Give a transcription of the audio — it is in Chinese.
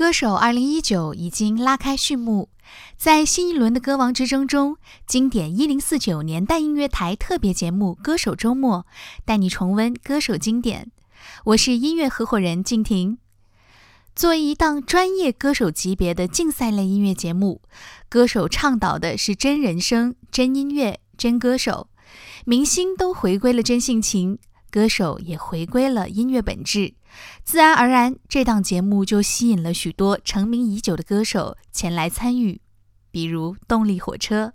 歌手二零一九已经拉开序幕，在新一轮的歌王之争中，经典一零四九年代音乐台特别节目《歌手周末》带你重温歌手经典。我是音乐合伙人静婷。作为一档专业歌手级别的竞赛类音乐节目，歌手倡导的是真人声、真音乐、真歌手，明星都回归了真性情，歌手也回归了音乐本质。自然而然，这档节目就吸引了许多成名已久的歌手前来参与，比如动力火车。